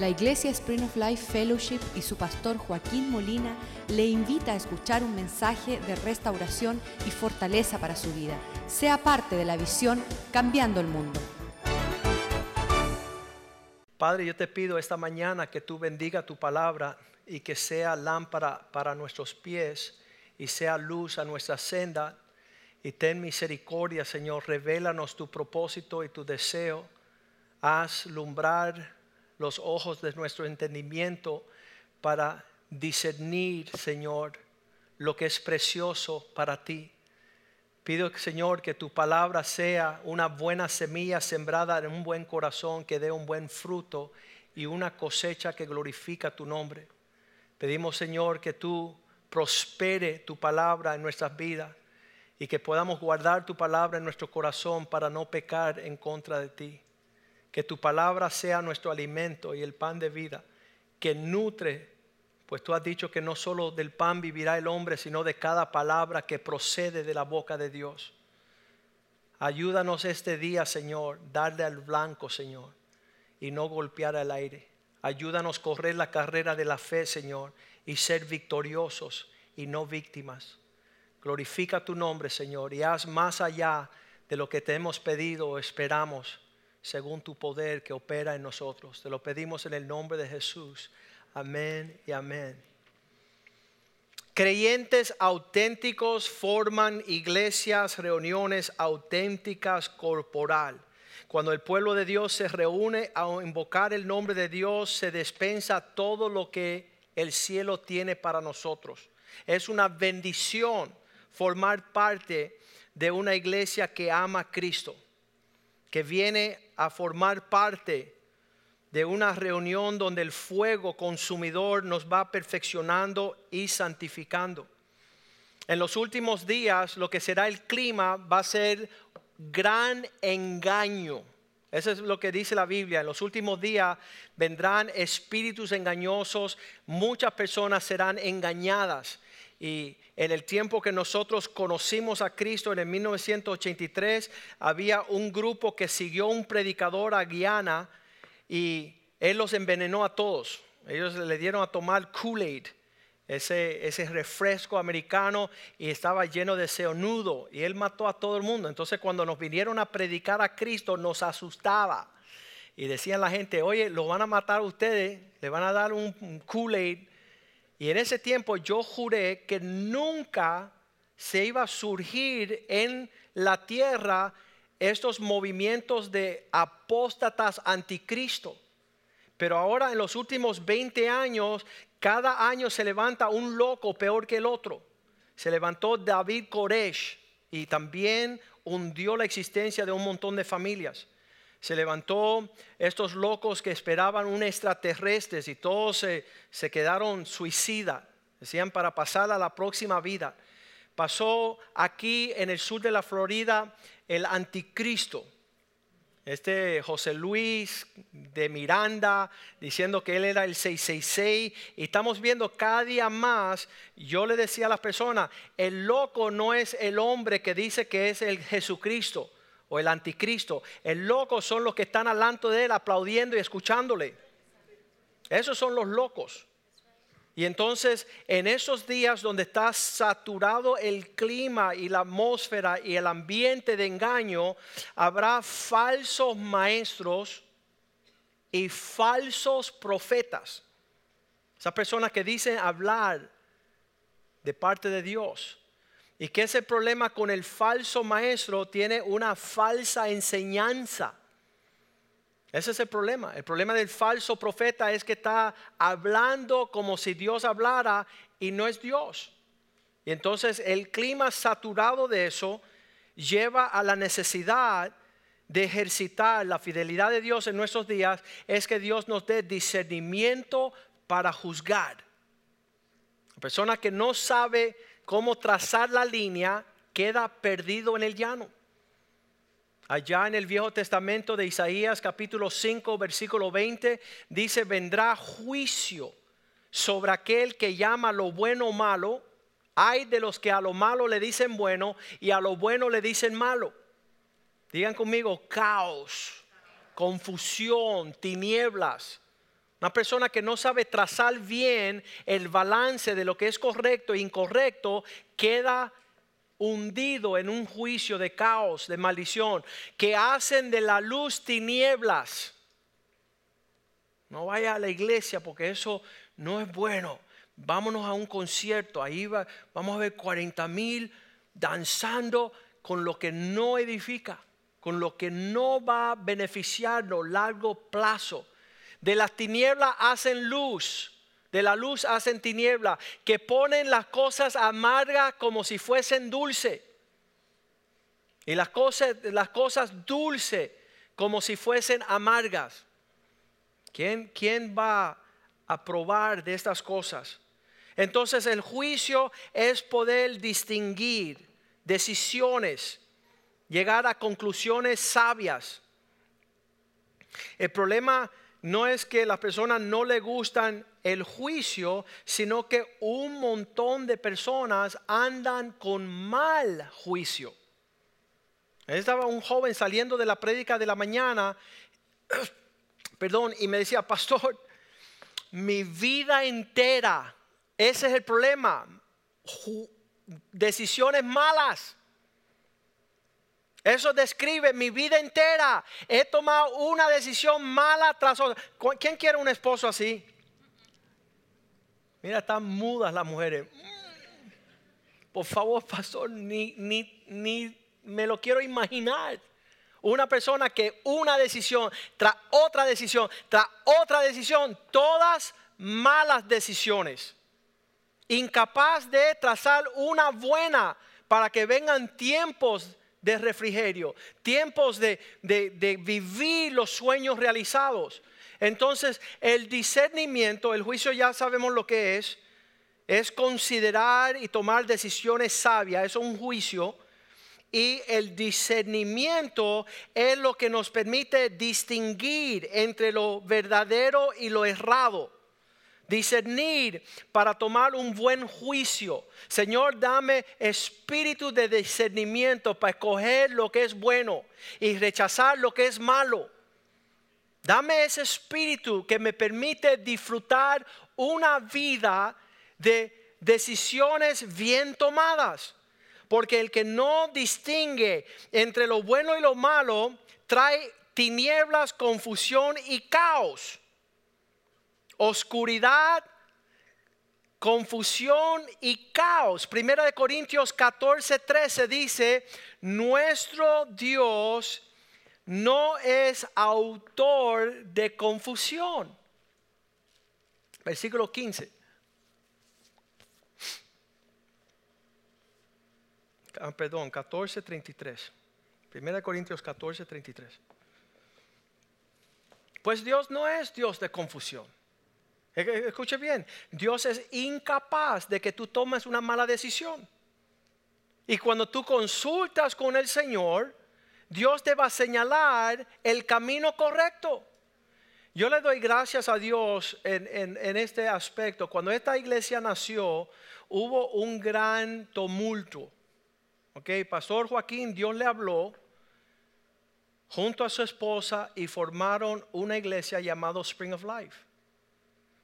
La Iglesia Spring of Life Fellowship y su pastor Joaquín Molina le invita a escuchar un mensaje de restauración y fortaleza para su vida. Sea parte de la visión Cambiando el Mundo. Padre, yo te pido esta mañana que tú bendiga tu palabra y que sea lámpara para nuestros pies y sea luz a nuestra senda. Y ten misericordia, Señor, revélanos tu propósito y tu deseo. Haz lumbrar los ojos de nuestro entendimiento para discernir, Señor, lo que es precioso para ti. Pido, Señor, que tu palabra sea una buena semilla sembrada en un buen corazón, que dé un buen fruto y una cosecha que glorifica tu nombre. Pedimos, Señor, que tú prospere tu palabra en nuestras vidas y que podamos guardar tu palabra en nuestro corazón para no pecar en contra de ti que tu palabra sea nuestro alimento y el pan de vida, que nutre, pues tú has dicho que no solo del pan vivirá el hombre, sino de cada palabra que procede de la boca de Dios. Ayúdanos este día, Señor, darle al blanco, Señor, y no golpear al aire. Ayúdanos correr la carrera de la fe, Señor, y ser victoriosos y no víctimas. Glorifica tu nombre, Señor, y haz más allá de lo que te hemos pedido o esperamos según tu poder que opera en nosotros. Te lo pedimos en el nombre de Jesús. Amén y amén. Creyentes auténticos forman iglesias, reuniones auténticas corporal. Cuando el pueblo de Dios se reúne a invocar el nombre de Dios, se despensa todo lo que el cielo tiene para nosotros. Es una bendición formar parte de una iglesia que ama a Cristo que viene a formar parte de una reunión donde el fuego consumidor nos va perfeccionando y santificando. En los últimos días lo que será el clima va a ser gran engaño. Eso es lo que dice la Biblia. En los últimos días vendrán espíritus engañosos, muchas personas serán engañadas. Y en el tiempo que nosotros conocimos a Cristo, en el 1983, había un grupo que siguió un predicador a Guiana y él los envenenó a todos. Ellos le dieron a tomar Kool-Aid, ese, refresco americano, y estaba lleno de ceonudo, y él mató a todo el mundo. Entonces cuando nos vinieron a predicar a Cristo, nos asustaba. Y decían la gente, oye, lo van a matar a ustedes, le van a dar un Kool-Aid y en ese tiempo yo juré que nunca se iba a surgir en la tierra estos movimientos de apóstatas anticristo. Pero ahora en los últimos 20 años, cada año se levanta un loco peor que el otro. Se levantó David Koresh y también hundió la existencia de un montón de familias se levantó estos locos que esperaban un extraterrestre y todos se, se quedaron suicidas, decían para pasar a la próxima vida. Pasó aquí en el sur de la Florida el anticristo. Este José Luis de Miranda diciendo que él era el 666 y estamos viendo cada día más, yo le decía a las personas, el loco no es el hombre que dice que es el Jesucristo o el anticristo. El loco son los que están alante de él aplaudiendo y escuchándole. Esos son los locos. Y entonces en esos días donde está saturado el clima y la atmósfera y el ambiente de engaño, habrá falsos maestros y falsos profetas. Esas personas que dicen hablar de parte de Dios, y que ese problema con el falso maestro tiene una falsa enseñanza. Ese es el problema. El problema del falso profeta es que está hablando como si Dios hablara y no es Dios. Y entonces el clima saturado de eso lleva a la necesidad de ejercitar la fidelidad de Dios en nuestros días, es que Dios nos dé discernimiento para juzgar. La persona que no sabe cómo trazar la línea, queda perdido en el llano. Allá en el Viejo Testamento de Isaías capítulo 5 versículo 20 dice, vendrá juicio sobre aquel que llama lo bueno malo. Hay de los que a lo malo le dicen bueno y a lo bueno le dicen malo. Digan conmigo, caos, confusión, tinieblas, Una persona que no sabe trazar bien el balance de lo que es correcto e incorrecto queda hundido en un juicio de caos, de maldición, que hacen de la luz tinieblas. No vaya a la iglesia porque eso no es bueno. Vámonos a un concierto, ahí va, vamos a ver 40 mil danzando con lo que no edifica, con lo que no va a beneficiarnos largo plazo. De las tinieblas hacen luz, de la luz hacen tiniebla, que ponen las cosas amargas como si fuesen dulce. Y las cosas, dulces como si fuesen amargas. ¿Quién, ¿Quién va a probar de estas cosas? Entonces el juicio es poder distinguir decisiones, llegar a conclusiones sabias. El problema no es que las personas no le gustan el juicio, sino que un montón de personas andan con mal juicio. Estaba un joven saliendo de la prédica de la mañana, perdón, y me decía, pastor, mi vida entera, ese es el problema, decisiones malas. Eso describe mi vida entera. He tomado una decisión mala tras otra. ¿Quién quiere un esposo así? Mira, están mudas las mujeres. Por favor, pastor, ni, ni, ni me lo quiero imaginar. Una persona que una decisión tras otra decisión, tras otra decisión, todas malas decisiones. Incapaz de trazar una buena para que vengan tiempos de refrigerio, tiempos de, de, vivir los sueños realizados. Entonces, el discernimiento, el juicio ya sabemos lo que es, es considerar y tomar decisiones sabias, es un juicio. Y el discernimiento es lo que nos permite distinguir entre lo verdadero y lo errado discernir para tomar un buen juicio. Señor, dame espíritu de discernimiento para escoger lo que es bueno y rechazar lo que es malo. Dame ese espíritu que me permite disfrutar una vida de decisiones bien tomadas. Porque el que no distingue entre lo bueno y lo malo trae tinieblas, confusión y caos oscuridad, confusión y caos. Primera de Corintios 14, 13 dice, nuestro Dios no es autor de confusión. Versículo 15. Ah, perdón, 14, 33. Primera de Corintios 14, 33. Pues Dios no es Dios de confusión. Escuche bien, Dios es incapaz de que tú tomes una mala decisión. Y cuando tú consultas con el Señor, Dios te va a señalar el camino correcto. Yo le doy gracias a Dios en, en, este aspecto. Cuando esta iglesia nació, hubo un gran tumulto. Ok, Pastor Joaquín, Dios le habló junto a su esposa y formaron una iglesia llamada Spring of Life.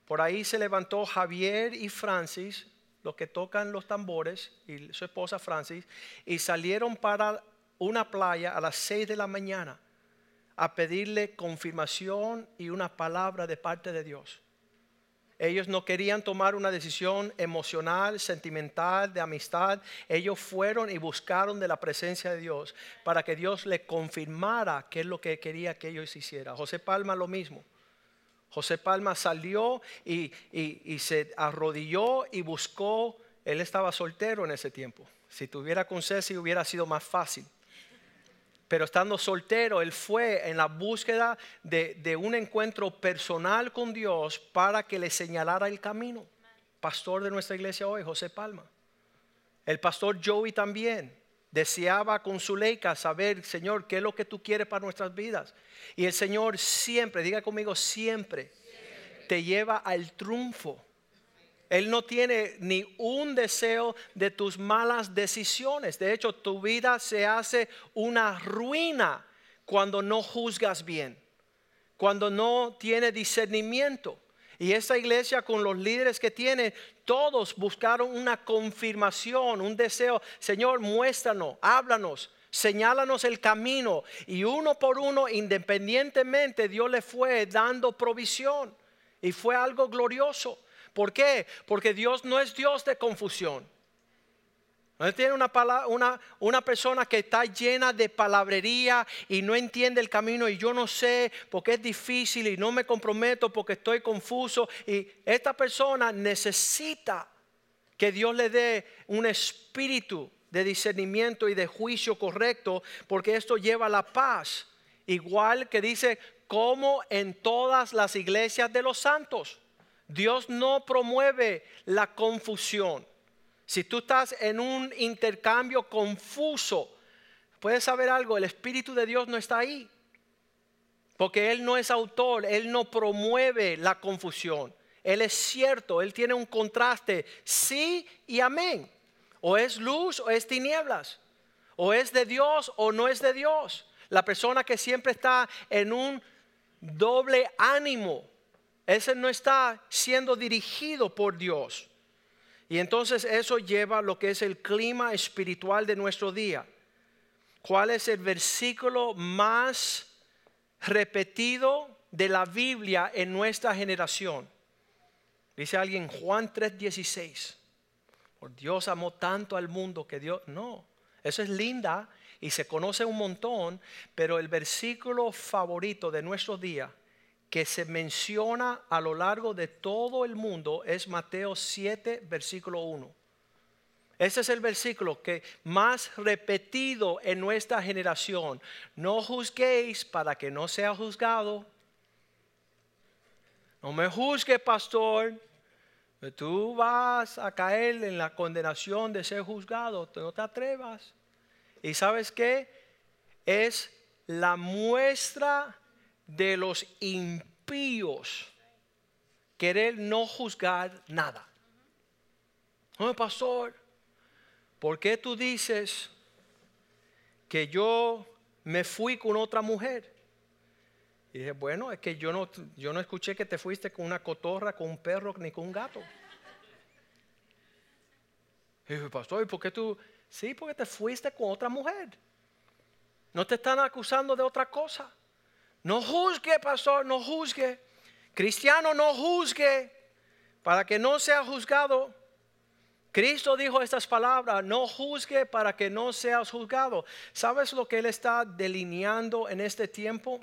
Por ahí se levantó Javier y Francis, los que tocan los tambores, y su esposa Francis, y salieron para una playa a las 6 de la mañana a pedirle confirmación y una palabra de parte de Dios. Ellos no querían tomar una decisión emocional, sentimental, de amistad. Ellos fueron y buscaron de la presencia de Dios para que Dios le confirmara qué es lo que quería que ellos hicieran. José Palma lo mismo. José Palma salió y, se arrodilló y buscó, él estaba soltero en ese tiempo. Si tuviera con Ceci hubiera sido más fácil. Pero estando soltero, él fue en la búsqueda de, de un encuentro personal con Dios para que le señalara el camino. Pastor de nuestra iglesia hoy, José Palma. El pastor Joey también deseaba con su leica saber, Señor, qué es lo que tú quieres para nuestras vidas. Y el Señor siempre, diga conmigo, siempre, te lleva al triunfo. Él no tiene ni un deseo de tus malas decisiones. De hecho, tu vida se hace una ruina cuando no juzgas bien, cuando no tiene discernimiento. Y esta iglesia con los líderes que tiene, todos buscaron una confirmación, un deseo. Señor, muéstranos, háblanos, señálanos el camino. Y uno por uno, independientemente, Dios le fue dando provisión. Y fue algo glorioso. ¿Por qué? Porque Dios no es Dios de confusión. No tiene una, una, una, persona que está llena de palabrería y no entiende el camino y yo no sé porque es difícil y no me comprometo porque estoy confuso. Y esta persona necesita que Dios le dé un espíritu de discernimiento y de juicio correcto porque esto lleva a la paz. Igual que dice, como en todas las iglesias de los santos. Dios no promueve la confusión. Si tú estás en un intercambio confuso, puedes saber algo, el Espíritu de Dios no está ahí. Porque Él no es autor, Él no promueve la confusión. Él es cierto, Él tiene un contraste, sí y amén. O es luz o es tinieblas. O es de Dios o no es de Dios. La persona que siempre está en un doble ánimo, ese no está siendo dirigido por Dios. Y entonces eso lleva lo que es el clima espiritual de nuestro día. ¿Cuál es el versículo más repetido de la Biblia en nuestra generación? Dice alguien Juan 3:16. Por Dios amó tanto al mundo que Dios... No, eso es linda y se conoce un montón, pero el versículo favorito de nuestro día que se menciona a lo largo de todo el mundo es Mateo 7, versículo 1. Ese es el versículo que más repetido en nuestra generación. No juzguéis para que no sea juzgado. No me juzgue, pastor. Tú vas a caer en la condenación de ser juzgado. No te atrevas. ¿Y sabes qué? Es la muestra de los impíos querer no juzgar nada. No, pastor, ¿por qué tú dices que yo me fui con otra mujer? Y dije, bueno, es que yo no, yo no escuché que te fuiste con una cotorra, con un perro, ni con un gato. Y dije, pastor, ¿y por qué tú? Sí, porque te fuiste con otra mujer. No te están acusando de otra cosa. No juzgue, pastor, no juzgue. Cristiano, no juzgue para que no sea juzgado. Cristo dijo estas palabras, no juzgue para que no seas juzgado. ¿Sabes lo que Él está delineando en este tiempo?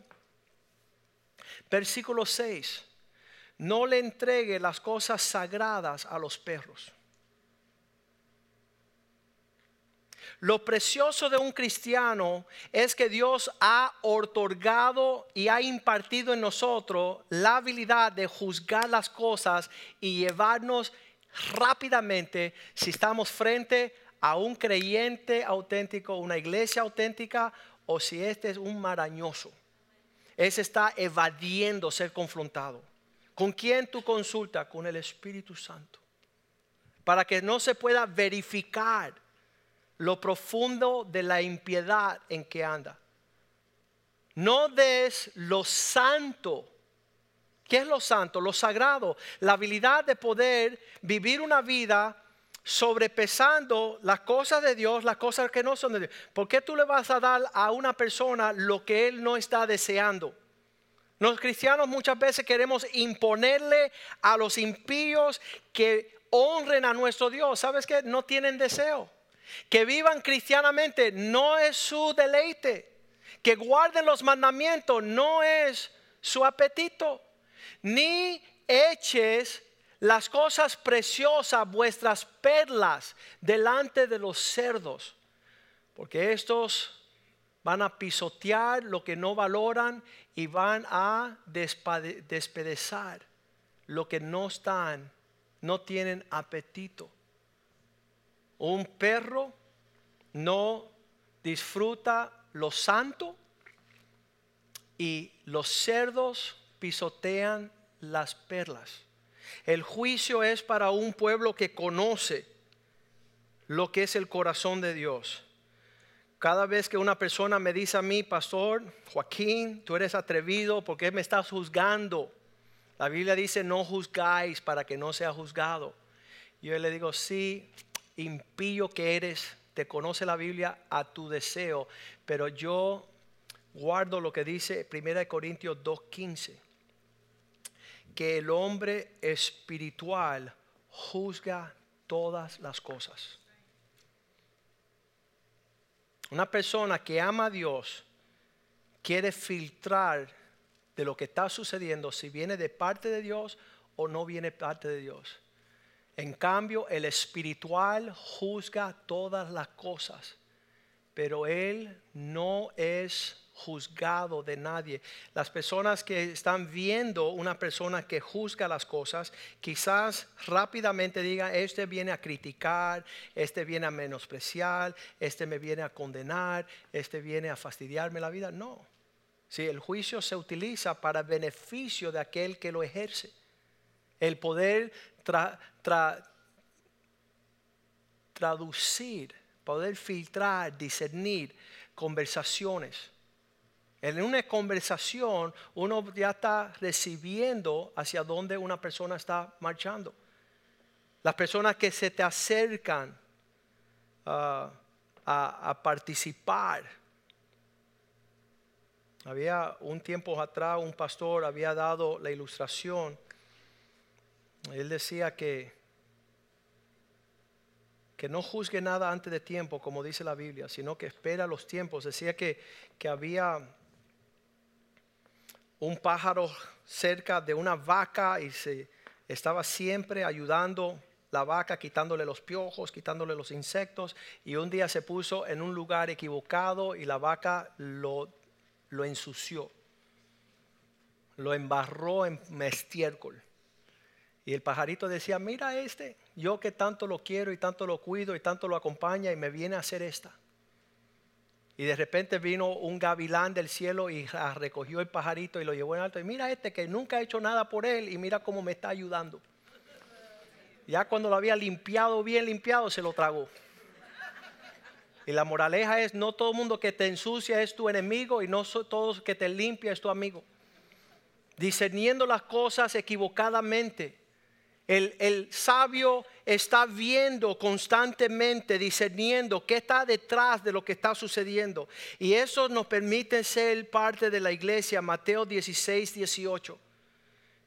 Versículo 6. No le entregue las cosas sagradas a los perros. Lo precioso de un cristiano es que Dios ha otorgado y ha impartido en nosotros la habilidad de juzgar las cosas y llevarnos rápidamente si estamos frente a un creyente auténtico, una iglesia auténtica o si este es un marañoso. Ese está evadiendo ser confrontado. ¿Con quién tú consultas? Con el Espíritu Santo. Para que no se pueda verificar lo profundo de la impiedad en que anda. No des lo santo. ¿Qué es lo santo? Lo sagrado. La habilidad de poder vivir una vida sobrepesando las cosas de Dios, las cosas que no son de Dios. ¿Por qué tú le vas a dar a una persona lo que él no está deseando? Los cristianos muchas veces queremos imponerle a los impíos que honren a nuestro Dios. ¿Sabes qué? No tienen deseo. Que vivan cristianamente no es su deleite. Que guarden los mandamientos no es su apetito. Ni eches las cosas preciosas, vuestras perlas, delante de los cerdos. Porque estos van a pisotear lo que no valoran y van a despedezar lo que no están, no tienen apetito. Un perro no disfruta lo santo y los cerdos pisotean las perlas. El juicio es para un pueblo que conoce lo que es el corazón de Dios. Cada vez que una persona me dice a mí, pastor Joaquín, tú eres atrevido porque me estás juzgando. La Biblia dice, no juzgáis para que no sea juzgado. Yo le digo, sí, impío que eres, te conoce la Biblia a tu deseo, pero yo guardo lo que dice 1 Corintios 2.15, que el hombre espiritual juzga todas las cosas. Una persona que ama a Dios quiere filtrar de lo que está sucediendo si viene de parte de Dios o no viene parte de Dios. En cambio, el espiritual juzga todas las cosas, pero él no es juzgado de nadie. Las personas que están viendo una persona que juzga las cosas, quizás rápidamente digan, este viene a criticar, este viene a menospreciar, este me viene a condenar, este viene a fastidiarme la vida. No. Si el juicio se utiliza para beneficio de aquel que lo ejerce. El poder traducir, poder filtrar, discernir conversaciones. En una conversación uno ya está recibiendo hacia dónde una persona está marchando. Las personas que se te acercan ah, a participar. Había un tiempo atrás un pastor había dado la ilustración él decía que, que no juzgue nada antes de tiempo, como dice la Biblia, sino que espera los tiempos. Decía que, que había un pájaro cerca de una vaca y se estaba siempre ayudando la vaca, quitándole los piojos, quitándole los insectos, y un día se puso en un lugar equivocado y la vaca lo, lo ensució, lo embarró en estiércol. Y el pajarito decía, mira este, yo que tanto lo quiero y tanto lo cuido y tanto lo acompaña y me viene a hacer esta. Y de repente vino un gavilán del cielo y recogió el pajarito y lo llevó en alto. Y mira este que nunca ha hecho nada por él y mira cómo me está ayudando. Ya cuando lo había limpiado, bien limpiado, se lo tragó. Y la moraleja es, no todo mundo que te ensucia es tu enemigo y no todo que te limpia es tu amigo. Discerniendo las cosas equivocadamente el, sabio está viendo constantemente, discerniendo qué está detrás de lo que está sucediendo. Y eso nos permite ser parte de la iglesia. Mateo 16, 18.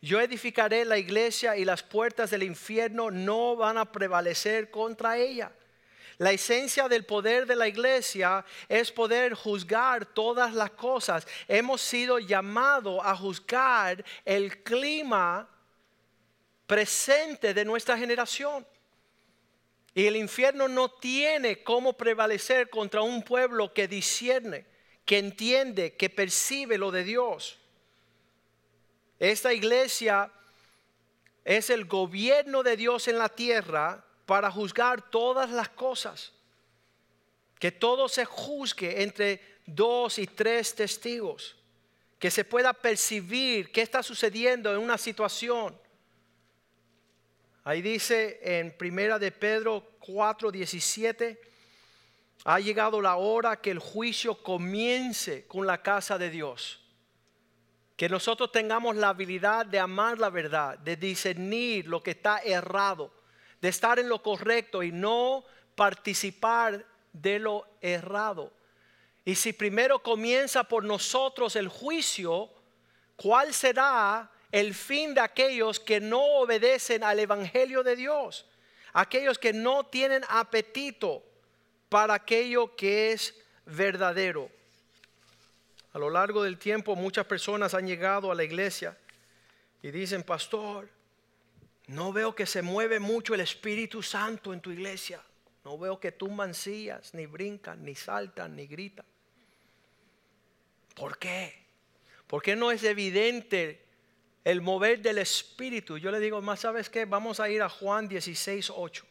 Yo edificaré la iglesia y las puertas del infierno no van a prevalecer contra ella. La esencia del poder de la iglesia es poder juzgar todas las cosas. Hemos sido llamados a juzgar el clima presente de nuestra generación. Y el infierno no tiene cómo prevalecer contra un pueblo que discierne, que entiende, que percibe lo de Dios. Esta iglesia es el gobierno de Dios en la tierra para juzgar todas las cosas. Que todo se juzgue entre dos y tres testigos. Que se pueda percibir qué está sucediendo en una situación Ahí dice en Primera de Pedro 4, 17, ha llegado la hora que el juicio comience con la casa de Dios. Que nosotros tengamos la habilidad de amar la verdad, de discernir lo que está errado, de estar en lo correcto y no participar de lo errado. Y si primero comienza por nosotros el juicio, ¿cuál será el fin de aquellos que no obedecen al Evangelio de Dios, aquellos que no tienen apetito para aquello que es verdadero. A lo largo del tiempo muchas personas han llegado a la iglesia y dicen, pastor, no veo que se mueve mucho el Espíritu Santo en tu iglesia. No veo que tumban sillas, ni brincan, ni saltan, ni gritan. ¿Por qué? ¿Por qué no es evidente el mover del Espíritu. Yo le digo, más sabes qué, vamos a ir a Juan 16, 8,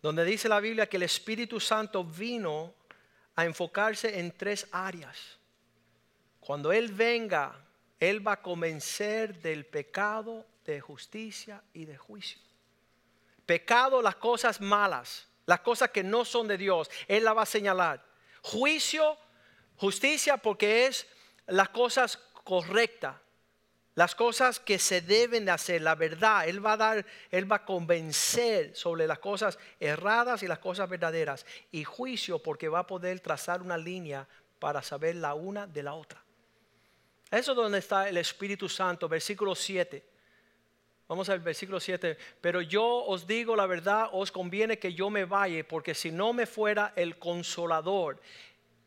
donde dice la Biblia que el Espíritu Santo vino a enfocarse en tres áreas. Cuando Él venga, Él va a convencer del pecado, de justicia y de juicio. Pecado, las cosas malas, las cosas que no son de Dios, Él la va a señalar. Juicio, justicia, porque es las cosas correctas las cosas que se deben de hacer, la verdad. Él va a dar, Él va a convencer sobre las cosas erradas y las cosas verdaderas. Y juicio porque va a poder trazar una línea para saber la una de la otra. Eso es donde está el Espíritu Santo, versículo 7. Vamos al versículo 7. Pero yo os digo la verdad, os conviene que yo me vaya, porque si no me fuera el consolador,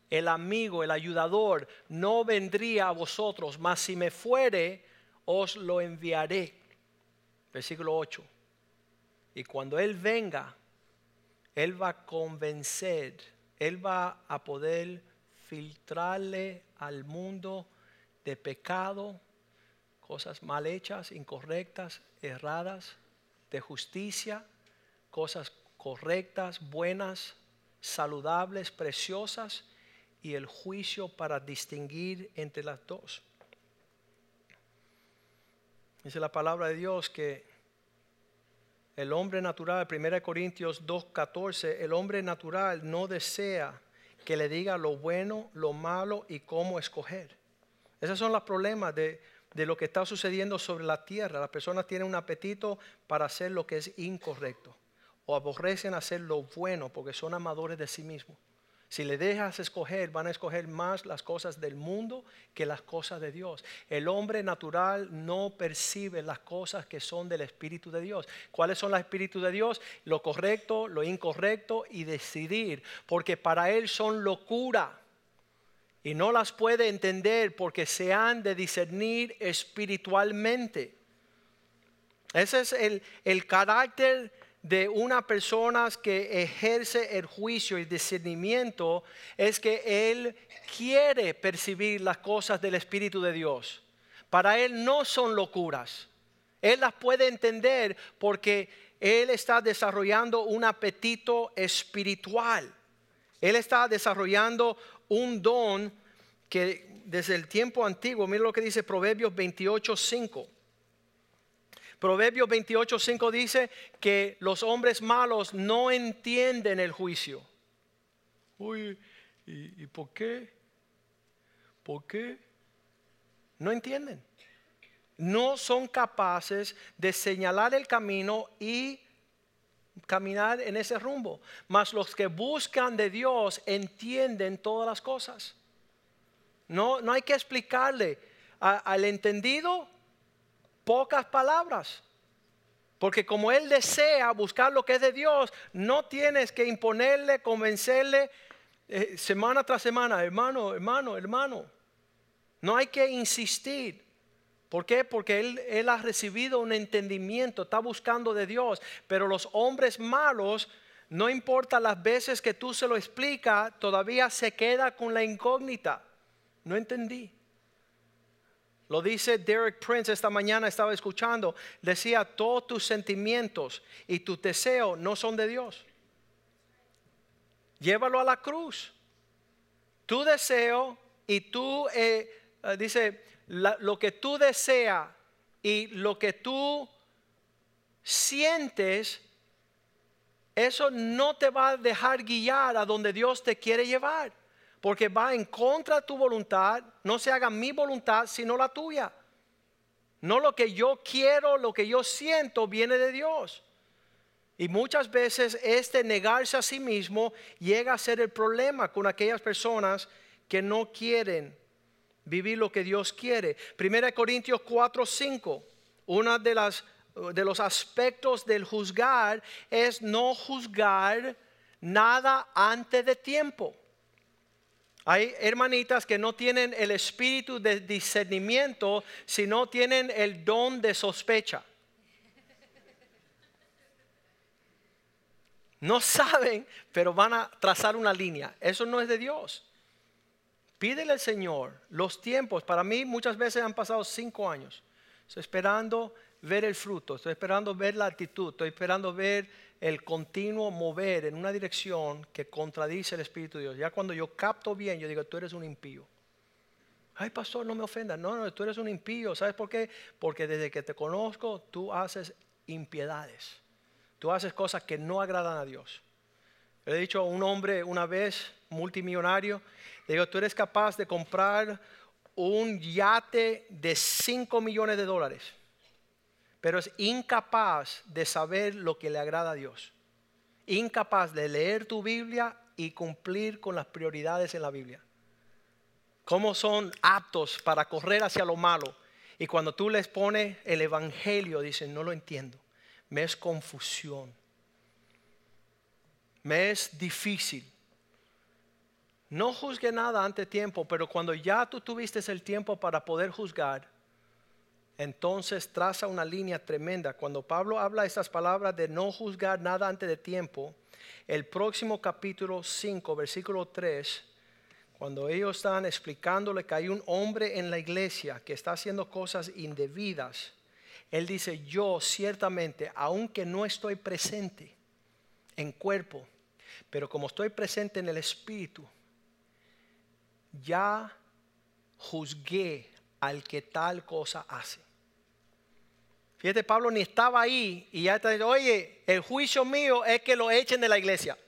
el amigo, el ayudador, no vendría a vosotros, mas si me fuere, os lo enviaré. Versículo 8. Y cuando Él venga, Él va a convencer, Él va a poder filtrarle al mundo de pecado, cosas mal hechas, incorrectas, erradas, de justicia, cosas correctas, buenas, saludables, preciosas, y el juicio para distinguir entre las dos. Dice la palabra de Dios que el hombre natural, 1 Corintios 2.14, el hombre natural no desea que le diga lo bueno, lo malo y cómo escoger. Esos son los problemas de, de lo que está sucediendo sobre la tierra. Las personas tienen un apetito para hacer lo que es incorrecto o aborrecen hacer lo bueno porque son amadores de sí mismos. Si le dejas escoger, van a escoger más las cosas del mundo que las cosas de Dios. El hombre natural no percibe las cosas que son del Espíritu de Dios. ¿Cuáles son los Espíritus de Dios? Lo correcto, lo incorrecto y decidir, porque para él son locura. Y no las puede entender porque se han de discernir espiritualmente. Ese es el, el carácter de una persona que ejerce el juicio y discernimiento es que él quiere percibir las cosas del Espíritu de Dios. Para él no son locuras. Él las puede entender porque él está desarrollando un apetito espiritual. Él está desarrollando un don que desde el tiempo antiguo, mira lo que dice Proverbios 28, 5 Proverbios 28:5 dice que los hombres malos no entienden el juicio. Uy, ¿y, ¿y por qué? ¿Por qué? No entienden. No son capaces de señalar el camino y caminar en ese rumbo. Mas los que buscan de Dios entienden todas las cosas. No, no hay que explicarle al entendido pocas palabras. Porque como Él desea buscar lo que es de Dios, no tienes que imponerle, convencerle eh, semana tras semana, hermano, hermano, hermano. No hay que insistir. ¿Por qué? Porque él, él ha recibido un entendimiento, está buscando de Dios. Pero los hombres malos, no importa las veces que tú se lo explicas, todavía se queda con la incógnita. No entendí. Lo dice Derek Prince esta mañana, estaba escuchando. Decía, todos tus sentimientos y tus deseos no son de Dios. Llévalo a la cruz. Tu deseo y tú, eh, eh, dice, lo que tú deseas y lo que tú sientes, eso no te va a dejar guiar a donde Dios te quiere llevar porque va en contra de tu voluntad, no se haga mi voluntad, sino la tuya. No lo que yo quiero, lo que yo siento viene de Dios. Y muchas veces este negarse a sí mismo llega a ser el problema con aquellas personas que no quieren vivir lo que Dios quiere. Primera Corintios 4, 5. Uno de, las, de los aspectos del juzgar es no juzgar nada antes de tiempo. Hay hermanitas que no tienen el espíritu de discernimiento, sino tienen el don de sospecha. No saben, pero van a trazar una línea. Eso no es de Dios. Pídele al Señor los tiempos. Para mí muchas veces han pasado cinco años. Estoy esperando ver el fruto, estoy esperando ver la actitud, estoy esperando ver el continuo mover en una dirección que contradice el Espíritu de Dios. Ya cuando yo capto bien, yo digo, tú eres un impío. Ay, pastor, no me ofendas. No, no, tú eres un impío. ¿Sabes por qué? Porque desde que te conozco, tú haces impiedades. Tú haces cosas que no agradan a Dios. Le he dicho a un hombre una vez, multimillonario, le digo, tú eres capaz de comprar un yate de 5 millones de dólares, pero es incapaz de saber lo que le agrada a Dios. Incapaz de leer tu Biblia y cumplir con las prioridades en la Biblia. Cómo son aptos para correr hacia lo malo. Y cuando tú les pones el Evangelio, dicen, no lo entiendo. Me es confusión. Me es difícil. No juzgue nada ante tiempo, pero cuando ya tú tuviste el tiempo para poder juzgar, entonces traza una línea tremenda. Cuando Pablo habla estas palabras de no juzgar nada antes de tiempo, el próximo capítulo 5, versículo 3, cuando ellos están explicándole que hay un hombre en la iglesia que está haciendo cosas indebidas, él dice, yo ciertamente, aunque no estoy presente en cuerpo, pero como estoy presente en el espíritu, ya juzgué al que tal cosa hace. Fíjate, Pablo ni estaba ahí y ya está diciendo, oye, el juicio mío es que lo echen de la iglesia.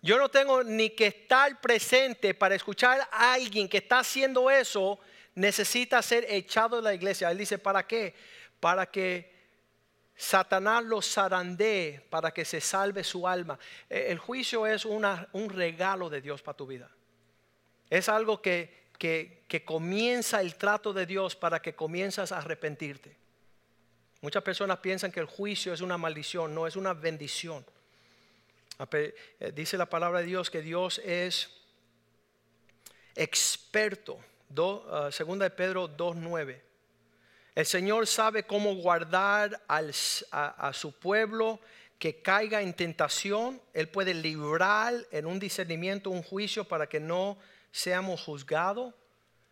Yo no tengo ni que estar presente para escuchar a alguien que está haciendo eso, necesita ser echado de la iglesia. Él dice, ¿para qué? Para que Satanás lo zarandee, para que se salve su alma. E, el juicio es una, un regalo de Dios para tu vida. Es algo que, que, comienza el trato de Dios para que comienzas a arrepentirte. Muchas personas piensan que el juicio es una maldición, no es una bendición. Eh, dice la palabra de Dios que Dios es experto. Ah, segunda de Pedro 2.9. El Señor sabe cómo guardar a, su pueblo que caiga en tentación. Él puede librar en un discernimiento, un juicio para que no seamos juzgados.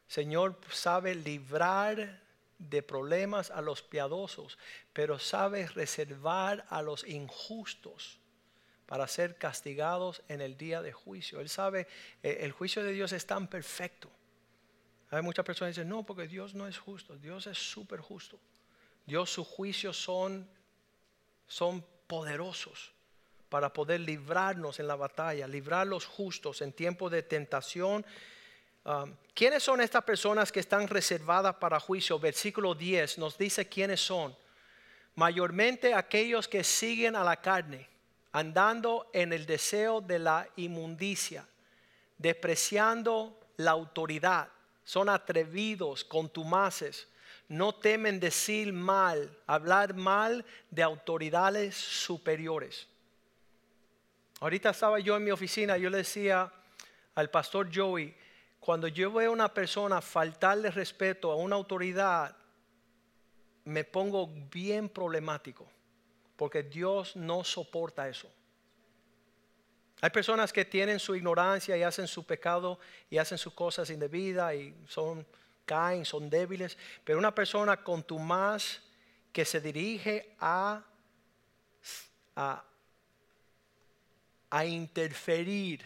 Señor sabe librar de problemas a los piadosos, pero sabe reservar a los injustos para ser castigados en el día de juicio. Él sabe, eh, el juicio de Dios es tan perfecto. Hay muchas personas que dicen, no, porque Dios no es justo, Dios es súper justo. Dios, sus juicios son, son poderosos para poder librarnos en la batalla, librar los justos en tiempo de tentación. Um, ¿Quiénes son estas personas que están reservadas para juicio? Versículo 10 nos dice quiénes son. Mayormente aquellos que siguen a la carne, andando en el deseo de la inmundicia, despreciando la autoridad. Son atrevidos, contumaces, no temen decir mal, hablar mal de autoridades superiores. Ahorita estaba yo en mi oficina, yo le decía al pastor Joey, cuando yo veo a una persona faltarle respeto a una autoridad, me pongo bien problemático, porque Dios no soporta eso. Hay personas que tienen su ignorancia y hacen su pecado y hacen sus cosas indebidas y son caen, son débiles, pero una persona con tu más que se dirige a, a, a interferir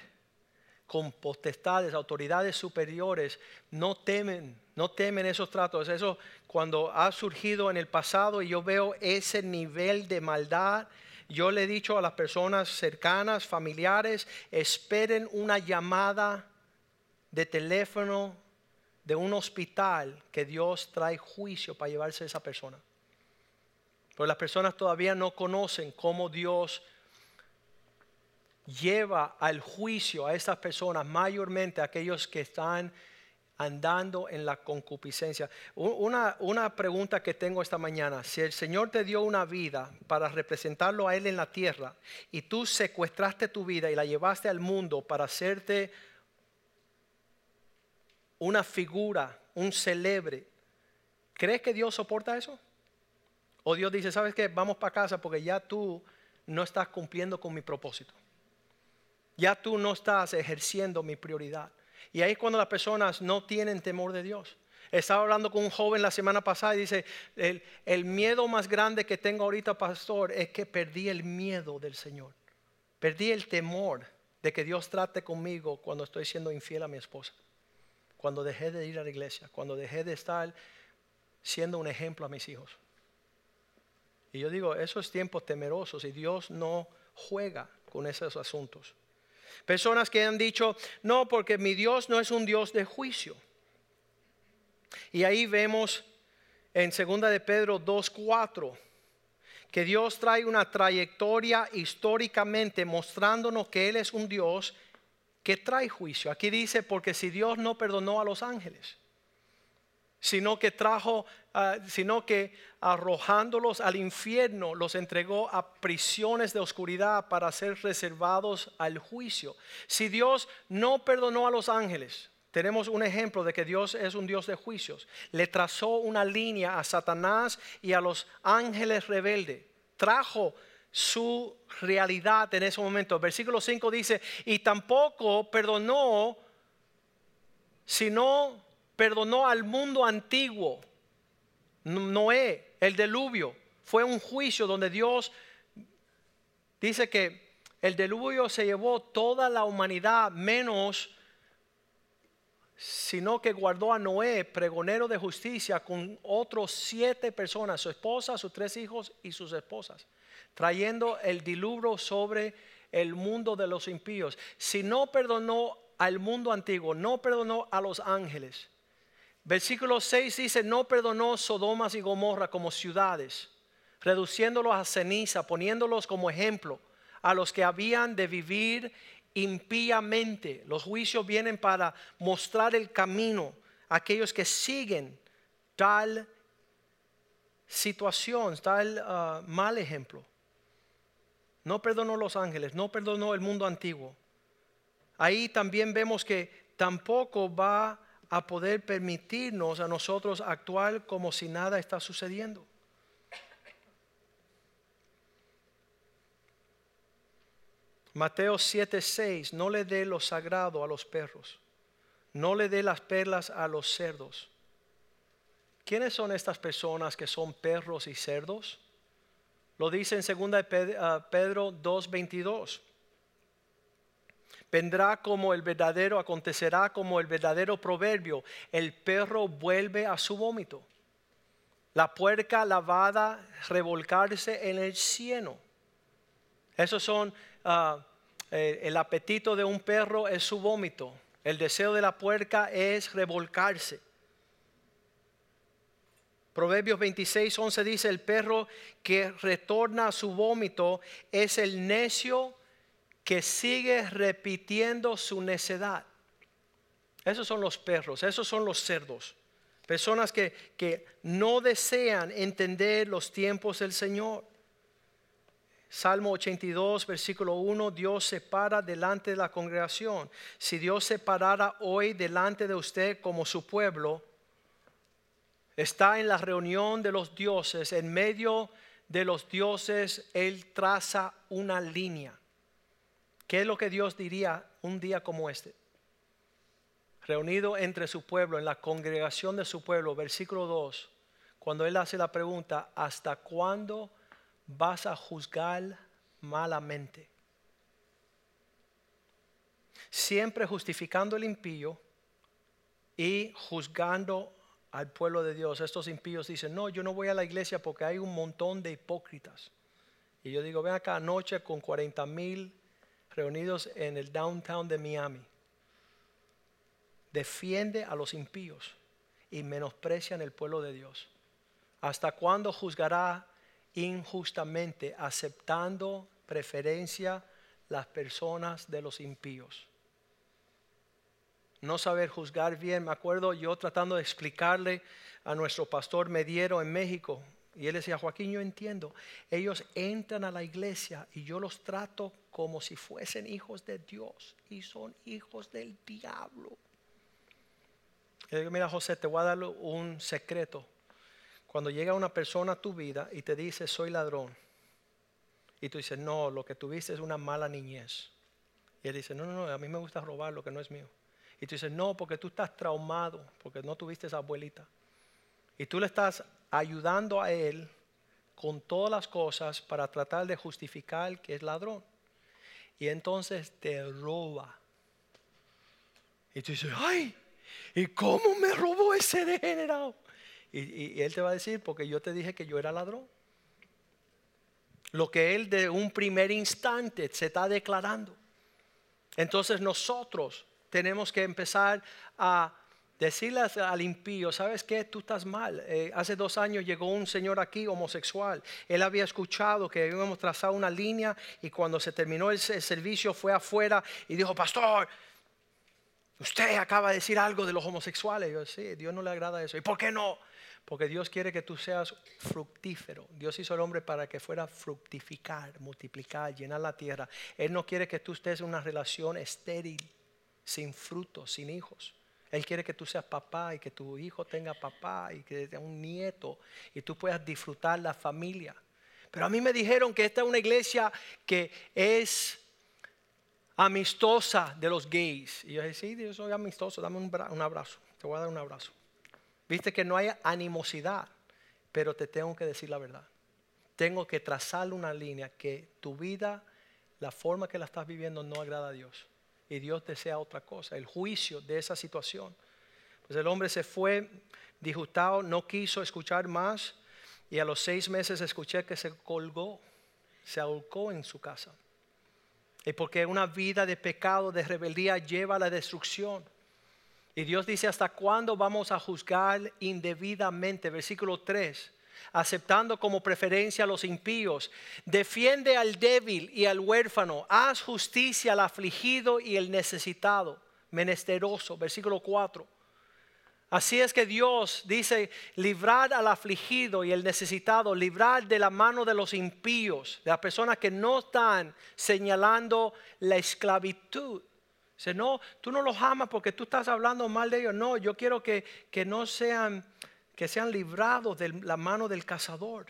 con potestades, autoridades superiores, no temen, no temen esos tratos. Eso cuando ha surgido en el pasado y yo veo ese nivel de maldad, yo le he dicho a las personas cercanas, familiares, esperen una llamada de teléfono de un hospital que Dios trae juicio para llevarse a esa persona. Pero las personas todavía no conocen cómo Dios lleva al juicio a estas personas, mayormente aquellos que están andando en la concupiscencia. Una, una, pregunta que tengo esta mañana, si el Señor te dio una vida para representarlo a Él en la tierra y tú secuestraste tu vida y la llevaste al mundo para hacerte una figura, un celebre, ¿crees que Dios soporta eso? O Dios dice, ¿sabes qué? Vamos para casa porque ya tú no estás cumpliendo con mi propósito. Ya tú no estás ejerciendo mi prioridad. Y ahí es cuando las personas no tienen temor de Dios. Estaba hablando con un joven la semana pasada y dice, el, el, miedo más grande que tengo ahorita, pastor, es que perdí el miedo del Señor. Perdí el temor de que Dios trate conmigo cuando estoy siendo infiel a mi esposa. Cuando dejé de ir a la iglesia, cuando dejé de estar siendo un ejemplo a mis hijos. Y yo digo, esos tiempos temerosos y Dios no juega con esos asuntos. Personas que han dicho, no, porque mi Dios no es un Dios de juicio. Y ahí vemos en 2 de Pedro 2.4 que Dios trae una trayectoria históricamente mostrándonos que Él es un Dios que trae juicio. Aquí dice, porque si Dios no perdonó a los ángeles, sino que trajo, ah, sino que arrojándolos al infierno, los entregó a prisiones de oscuridad para ser reservados al juicio. Si Dios no perdonó a los ángeles, tenemos un ejemplo de que Dios es un Dios de juicios. Le trazó una línea a Satanás y a los ángeles rebeldes. Trajo su realidad en ese momento. Versículo 5 dice, y tampoco perdonó, sino perdonó al mundo antiguo. Noé, el diluvio, fue un juicio donde Dios dice que el diluvio se llevó toda la humanidad menos sino que guardó a Noé, pregonero de justicia, con otros siete personas, su esposa, sus tres hijos y sus esposas, trayendo el diluvio sobre el mundo de los impíos. Si no perdonó al mundo antiguo, no perdonó a los ángeles. Versículo 6 dice, no perdonó Sodomas y Gomorra como ciudades, reduciéndolos a ceniza, poniéndolos como ejemplo a los que habían de vivir impíamente. Los juicios vienen para mostrar el camino a aquellos que siguen tal situación, tal ah, mal ejemplo. No perdonó los ángeles, no perdonó el mundo antiguo. Ahí también vemos que tampoco va a poder permitirnos a nosotros actuar como si nada está sucediendo. Mateo 7:6, no le dé lo sagrado a los perros, no le dé las perlas a los cerdos. ¿Quiénes son estas personas que son perros y cerdos? Lo dice en 2 Pedro 2:22. Vendrá como el verdadero, acontecerá como el verdadero proverbio, el perro vuelve a su vómito, la puerca lavada revolcarse en el cieno. Esos son Ah, eh, el apetito de un perro es su vómito. El deseo de la puerca es revolcarse. Proverbios 26, 11 dice, el perro que retorna a su vómito es el necio que sigue repitiendo su necedad. Esos son los perros, esos son los cerdos. Personas que, que no desean entender los tiempos del Señor. Salmo 82, versículo 1, Dios se para delante de la congregación. Si Dios se parara hoy delante de usted como su pueblo, está en la reunión de los dioses, en medio de los dioses, Él traza una línea. ¿Qué es lo que Dios diría un día como este? Reunido entre su pueblo, en la congregación de su pueblo, versículo 2, cuando Él hace la pregunta, ¿hasta cuándo? vas a juzgar malamente. Siempre justificando el impío y juzgando al pueblo de Dios. Estos impíos dicen, no, yo no voy a la iglesia porque hay un montón de hipócritas. Y yo digo, ven acá anoche con 40 mil reunidos en el downtown de Miami. Defiende a los impíos y menosprecian el pueblo de Dios. ¿Hasta cuándo juzgará injustamente, aceptando preferencia las personas de los impíos. No saber juzgar bien. Me acuerdo yo tratando de explicarle a nuestro pastor Mediero en México. Y él decía, Joaquín, yo entiendo. Ellos entran a la iglesia y yo los trato como si fuesen hijos de Dios y son hijos del diablo. Y digo, mira José, te voy a dar un secreto. Cuando llega una persona a tu vida y te dice, soy ladrón, y tú dices, no, lo que tuviste es una mala niñez. Y él dice, no, no, no, a mí me gusta robar lo que no es mío. Y tú dices, no, porque tú estás traumado, porque no tuviste esa abuelita. Y tú le estás ayudando a él con todas las cosas para tratar de justificar que es ladrón. Y entonces te roba. Y tú dices, ay, ¿y cómo me robó ese degenerado? Y, él te va a decir, porque yo te dije que yo era ladrón. Lo que él de un primer instante se está declarando. Entonces nosotros tenemos que empezar a Decirle al impío, ¿sabes qué? Tú estás mal. Eh, hace dos años llegó un señor aquí homosexual. Él había escuchado que habíamos trazado una línea y cuando se terminó el, servicio fue afuera y dijo, pastor, usted acaba de decir algo de los homosexuales. yo, sí, Dios no le agrada eso. ¿Y por qué no? Porque Dios quiere que tú seas fructífero. Dios hizo el hombre para que fuera fructificar, multiplicar, llenar la tierra. Él no quiere que tú estés en una relación estéril, sin frutos, sin hijos. Él quiere que tú seas papá y que tu hijo tenga papá y que tenga un nieto y tú puedas disfrutar la familia. Pero a mí me dijeron que esta es una iglesia que es amistosa de los gays. Y yo dije, sí, yo soy amistoso, dame un, un abrazo, te voy a dar un abrazo. Viste que no hay animosidad, pero te tengo que decir la verdad. Tengo que trazar una línea que tu vida, la forma que la estás viviendo no agrada a Dios y Dios desea otra cosa, el juicio de esa situación. Pues el hombre se fue disgustado, no quiso escuchar más y a los seis meses escuché que se colgó, se ahorcó en su casa. Y porque una vida de pecado, de rebeldía lleva a la destrucción. Y Dios dice, ¿hasta cuándo vamos a juzgar indebidamente? Versículo 3 aceptando como preferencia a los impíos. Defiende al débil y al huérfano. Haz justicia al afligido y el necesitado, menesteroso. Versículo 4. Así es que Dios dice, librar al afligido y el necesitado, librar de la mano de los impíos, de las personas que no están señalando la esclavitud. Dice, no, tú no los amas porque tú estás hablando mal de ellos. No, yo quiero que, que no sean que sean librados de la mano del cazador.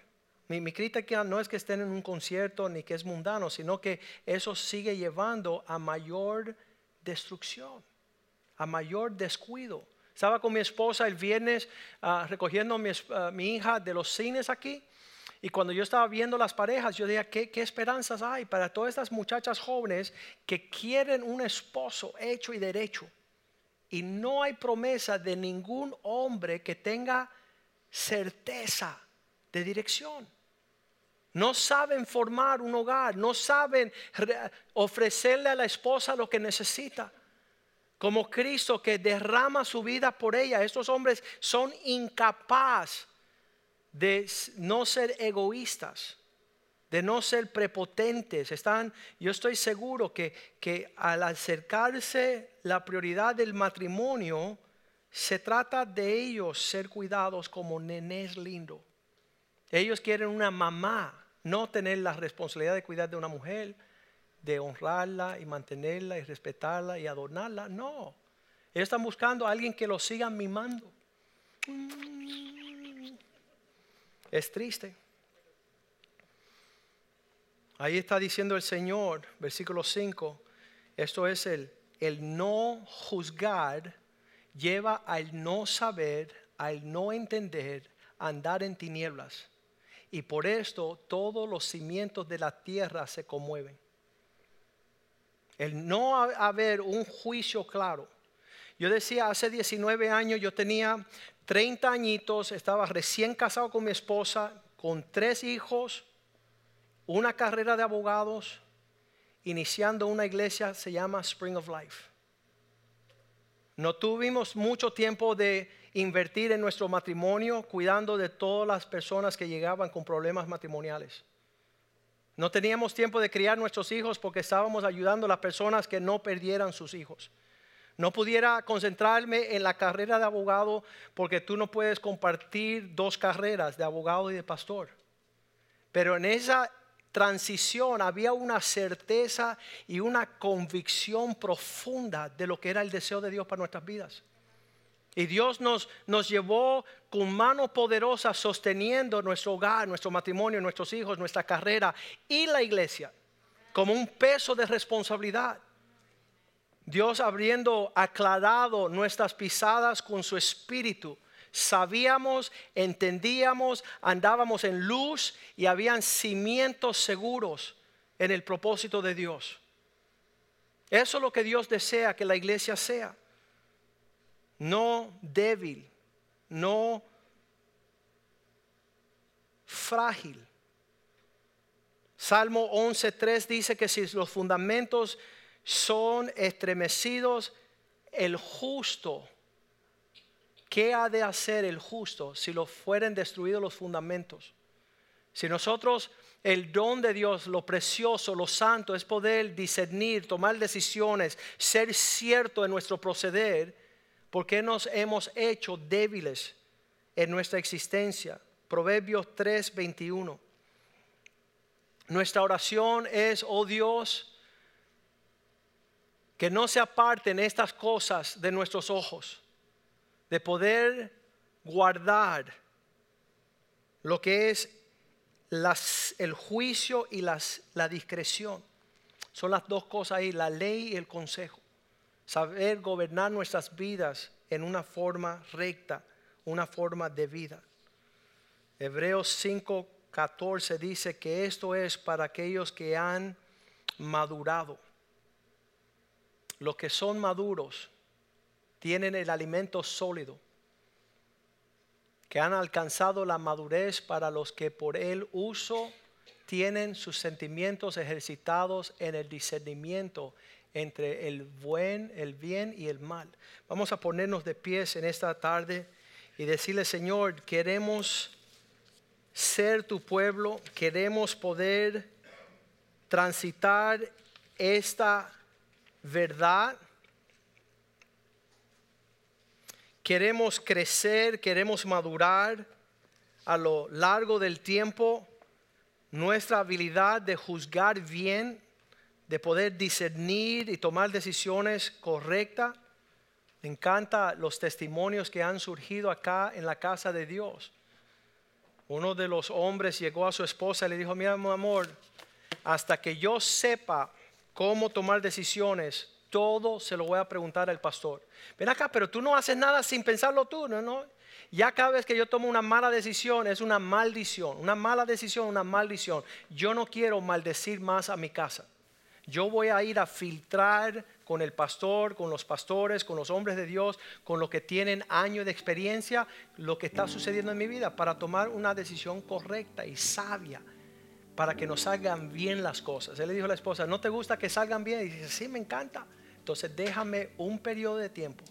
Mi, crítica no es que estén en un concierto ni que es mundano, sino que eso sigue llevando a mayor destrucción, a mayor descuido. Estaba con mi esposa el viernes ah, recogiendo a mi, hija de los cines aquí. Y cuando yo estaba viendo las parejas, yo decía, ¿qué, ¿qué, esperanzas hay para todas estas muchachas jóvenes que quieren un esposo hecho y derecho? y no hay promesa de ningún hombre que tenga certeza de dirección. No saben formar un hogar, no saben ofrecerle a la esposa lo que necesita. Como Cristo que derrama su vida por ella. Estos hombres son incapaces de no ser egoístas de no ser prepotentes. Están, yo estoy seguro que, que al acercarse la prioridad del matrimonio, se trata de ellos ser cuidados como nenes lindo. Ellos quieren una mamá, no tener la responsabilidad de cuidar de una mujer, de honrarla y mantenerla y respetarla y adornarla. No, ellos están buscando a alguien que los siga mimando. Es triste. Ahí está diciendo el Señor, versículo 5, esto es el, el no juzgar, lleva al no saber, al no entender, andar en tinieblas. Y por esto todos los cimientos de la tierra se conmueven. El no haber un juicio claro. Yo decía, hace 19 años yo tenía 30 añitos, estaba recién casado con mi esposa, con tres hijos, una carrera de abogados, iniciando una iglesia, se llama Spring of Life. No tuvimos mucho tiempo de invertir en nuestro matrimonio, cuidando de todas las personas que llegaban con problemas matrimoniales. No teníamos tiempo de criar nuestros hijos porque estábamos ayudando a las personas que no perdieran sus hijos. No pudiera concentrarme en la carrera de abogado porque tú no puedes compartir dos carreras de abogado y de pastor. Pero en esa transición había una certeza y una convicción profunda de lo que era el deseo de Dios para nuestras vidas. Y Dios nos, nos llevó con mano poderosa sosteniendo nuestro hogar, nuestro matrimonio, nuestros hijos, nuestra carrera y la iglesia como un peso de responsabilidad. Dios habiendo aclarado nuestras pisadas con su espíritu sabíamos, entendíamos, andábamos en luz y habían cimientos seguros en el propósito de Dios. Eso es lo que Dios desea que la iglesia sea. No débil, no frágil. Salmo 11.3 dice que si los fundamentos son estremecidos, el justo ¿qué ha de hacer el justo si lo fueren destruidos los fundamentos? Si nosotros, el don de Dios, lo precioso, lo santo, es poder discernir, tomar decisiones, ser cierto en nuestro proceder, ¿por qué nos hemos hecho débiles en nuestra existencia? Proverbios 3, 21. Nuestra oración es, oh Dios, que no se aparten estas cosas de nuestros ojos de poder guardar lo que es el juicio y la discreción. Son las dos cosas ahí, la ley y el consejo. Saber gobernar nuestras vidas en una forma recta, una forma de vida. Hebreos 5:14 dice que esto es para aquellos que han madurado. Los que son maduros tienen el alimento sólido, que han alcanzado la madurez para los que por el uso tienen sus sentimientos ejercitados en el discernimiento entre el buen, el bien y el mal. Vamos a ponernos de pies en esta tarde y decirle, Señor, queremos ser tu pueblo, queremos poder transitar esta verdad queremos crecer, queremos madurar a lo largo del tiempo, nuestra habilidad de juzgar bien, de poder discernir y tomar decisiones correctas. Me encanta los testimonios que han surgido acá en la casa de Dios. Uno de los hombres llegó a su esposa y le dijo, mira mi amor, hasta que yo sepa cómo tomar decisiones, todo se lo voy a preguntar al pastor. Ven acá, pero tú no haces nada sin pensarlo tú, ¿no? ¿no? Ya cada vez que yo tomo una mala decisión es una maldición, una mala decisión, una maldición. Yo no quiero maldecir más a mi casa. Yo voy a ir a filtrar con el pastor, con los pastores, con los hombres de Dios, con los que tienen años de experiencia, lo que está sucediendo en mi vida para tomar una decisión correcta y sabia para que nos salgan bien las cosas. Él le dijo a la esposa, ¿no te gusta que salgan bien? Y dice, sí, me encanta. Entonces déjame un periodo de tiempo,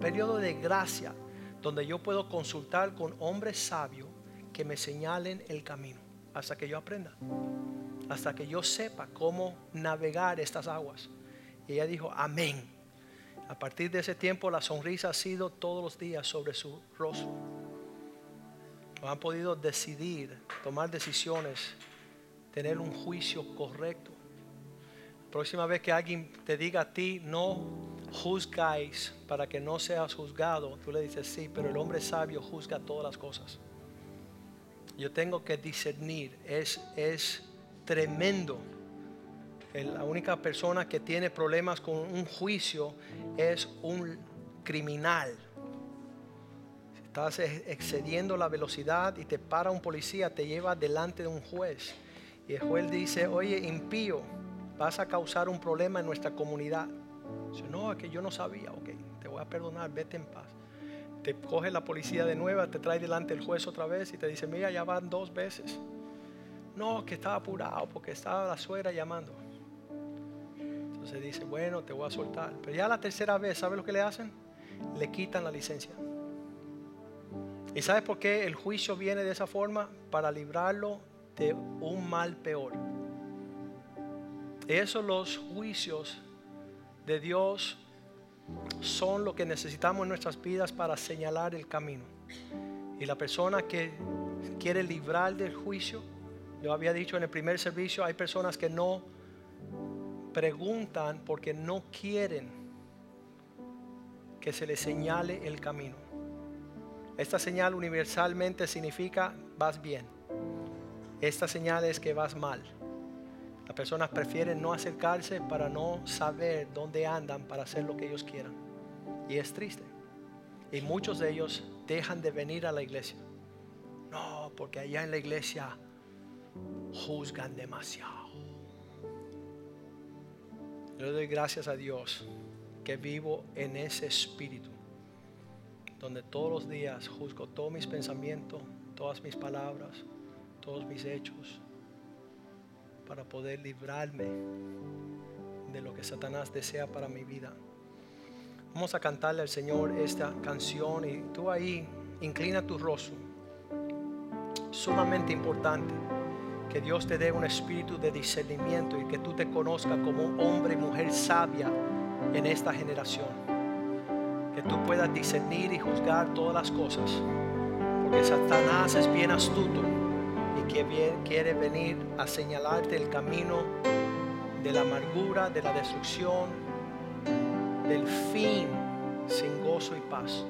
periodo de gracia, donde yo puedo consultar con hombres sabios que me señalen el camino, hasta que yo aprenda, hasta que yo sepa cómo navegar estas aguas. Y ella dijo, amén. A partir de ese tiempo la sonrisa ha sido todos los días sobre su rostro. Han podido decidir, tomar decisiones, tener un juicio correcto próxima vez que alguien te diga a ti, no juzgáis para que no seas juzgado, tú le dices, sí, pero el hombre sabio juzga todas las cosas. Yo tengo que discernir, es, es tremendo. La única persona que tiene problemas con un juicio es un criminal. Estás excediendo la velocidad y te para un policía, te lleva delante de un juez. Y el juez dice, oye, impío vas a causar un problema en nuestra comunidad. No, es que yo no sabía, ok, te voy a perdonar, vete en paz. Te coge la policía de nuevo, te trae delante el juez otra vez y te dice, mira, ya van dos veces. No, que estaba apurado porque estaba la suegra llamando. Entonces dice, bueno, te voy a soltar. Pero ya la tercera vez, ¿sabes lo que le hacen? Le quitan la licencia. ¿Y sabes por qué el juicio viene de esa forma? Para librarlo de un mal peor. Esos los juicios de Dios son lo que necesitamos en nuestras vidas para señalar el camino. Y la persona que quiere librar del juicio, yo había dicho en el primer servicio, hay personas que no preguntan porque no quieren que se les señale el camino. Esta señal universalmente significa vas bien. Esta señal es que vas mal. Las personas prefieren no acercarse para no saber dónde andan para hacer lo que ellos quieran. Y es triste. Y muchos de ellos dejan de venir a la iglesia. No, porque allá en la iglesia juzgan demasiado. Yo doy gracias a Dios que vivo en ese espíritu, donde todos los días juzgo todos mis pensamientos, todas mis palabras, todos mis hechos, para poder librarme de lo que Satanás desea para mi vida. Vamos a cantarle al Señor esta canción y tú ahí inclina tu rostro. Sumamente importante que Dios te dé un espíritu de discernimiento y que tú te conozcas como hombre y mujer sabia en esta generación. Que tú puedas discernir y juzgar todas las cosas. Porque Satanás es bien astuto y que quiere venir a señalarte el camino de la amargura, de la destrucción, del fin sin gozo y paz.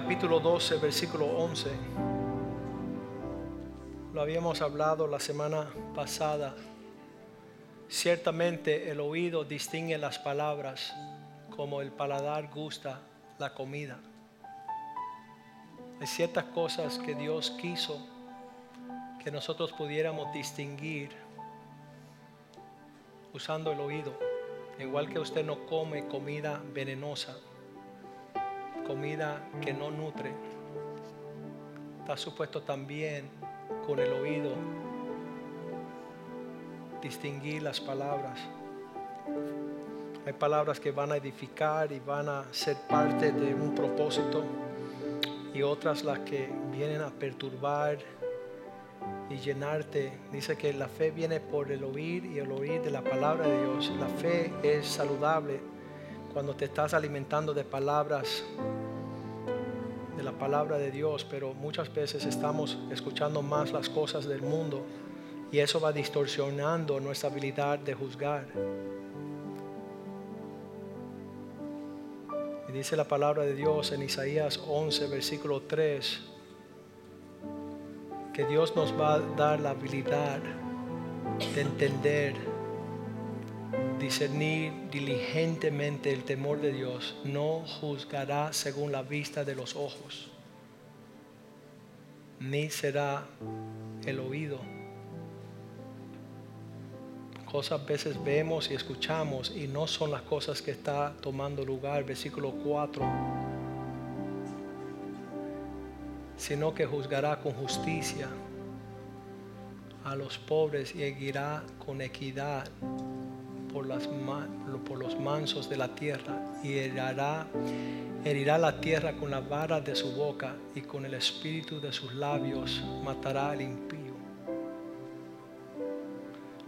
Capítulo 12, versículo 11. Lo habíamos hablado la semana pasada. Ciertamente el oído distingue las palabras como el paladar gusta la comida. Hay ciertas cosas que Dios quiso que nosotros pudiéramos distinguir usando el oído. Igual que usted no come comida venenosa comida que no nutre, está supuesto también con el oído distinguir las palabras. Hay palabras que van a edificar y van a ser parte de un propósito y otras las que vienen a perturbar y llenarte. Dice que la fe viene por el oír y el oír de la palabra de Dios. La fe es saludable cuando te estás alimentando de palabras de la palabra de Dios, pero muchas veces estamos escuchando más las cosas del mundo y eso va distorsionando nuestra habilidad de juzgar. Y dice la palabra de Dios en Isaías 11, versículo 3, que Dios nos va a dar la habilidad de entender discernir diligentemente el temor de Dios, no juzgará según la vista de los ojos, ni será el oído. Cosas veces vemos y escuchamos y no son las cosas que está tomando lugar, versículo 4, sino que juzgará con justicia a los pobres y seguirá con equidad por, los mansos de la tierra y herirá, herirá la tierra con la vara de su boca y con el espíritu de sus labios matará al impío.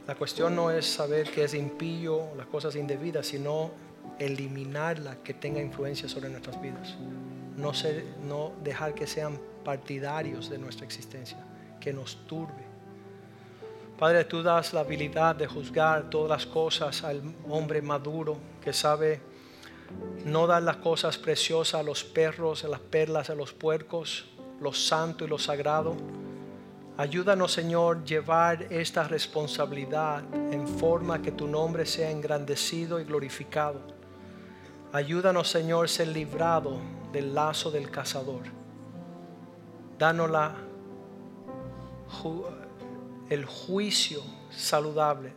La cuestión no es saber que es impío, las cosas indebidas, sino eliminarla que tenga influencia sobre nuestras vidas. No, ser, no dejar que sean partidarios de nuestra existencia, que nos turbe Padre, tú das la habilidad de juzgar todas las cosas al hombre maduro que sabe no dar las cosas preciosas a los perros, a las perlas, a los puercos, lo santo y lo sagrado. Ayúdanos, Señor, llevar esta responsabilidad en forma que tu nombre sea engrandecido y glorificado. Ayúdanos, Señor, ser librado del lazo del cazador. Danos la el juicio saludable.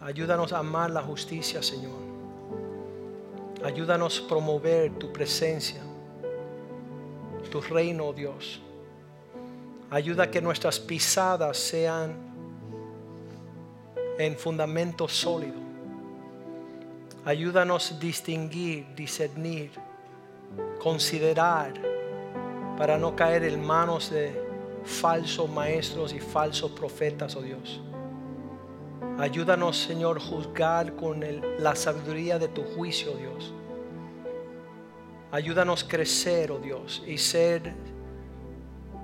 Ayúdanos a amar la justicia, Señor. Ayúdanos a promover tu presencia, tu reino, oh Dios. Ayuda a que nuestras pisadas sean en fundamento sólido. Ayúdanos a distinguir, discernir, considerar para no caer en manos de falsos maestros y falsos profetas, oh Dios. Ayúdanos, Señor, juzgar con la sabiduría de tu juicio, oh Dios. Ayúdanos crecer, oh Dios, y ser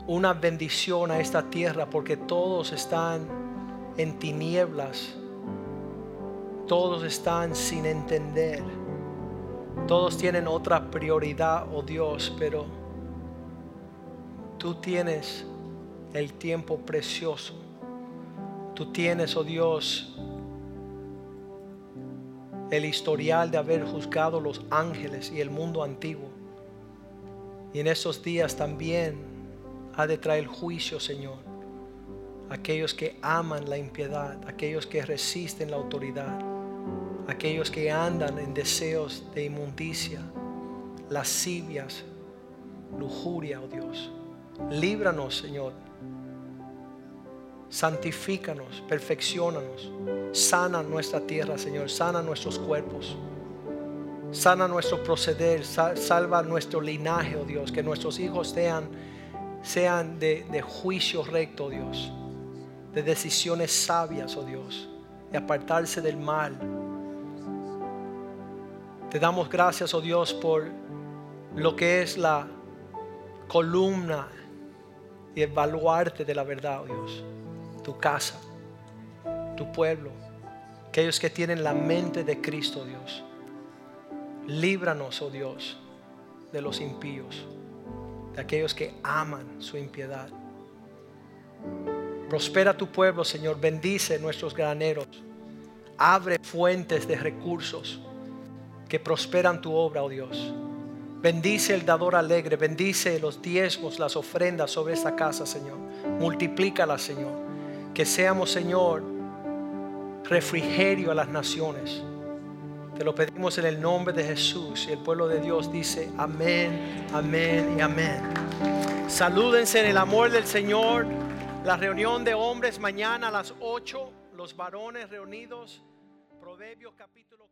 una bendición a esta tierra, porque todos están en tinieblas, todos están sin entender, todos tienen otra prioridad, oh Dios, pero tú tienes el tiempo precioso. Tú tienes, oh Dios, el historial de haber juzgado los ángeles y el mundo antiguo. Y en esos días también ha de traer juicio, Señor. Aquellos que aman la impiedad, aquellos que resisten la autoridad, aquellos que andan en deseos de inmundicia, lascivias, lujuria, oh Dios. Líbranos, Señor. Santifícanos, perfeccionanos. Sana nuestra tierra, Señor. Sana nuestros cuerpos. Sana nuestro proceder. Salva nuestro linaje, oh Dios. Que nuestros hijos sean, sean de, de juicio recto, oh Dios. De decisiones sabias, oh Dios. De apartarse del mal. Te damos gracias, oh Dios, por lo que es la columna y evaluarte de la verdad, oh Dios. Tu casa, tu pueblo, aquellos que tienen la mente de Cristo, Dios. Líbranos, oh Dios, de los impíos, de aquellos que aman su impiedad. Prospera tu pueblo, Señor. Bendice nuestros graneros. Abre fuentes de recursos que prosperan tu obra, oh Dios. Bendice el dador alegre, bendice los diezmos, las ofrendas sobre esta casa, Señor. Multiplícala, Señor. Que seamos, Señor, refrigerio a las naciones. Te lo pedimos en el nombre de Jesús y el pueblo de Dios dice amén, amén y amén. Salúdense en el amor del Señor. La reunión de hombres mañana a las 8, los varones reunidos. Proverbios capítulo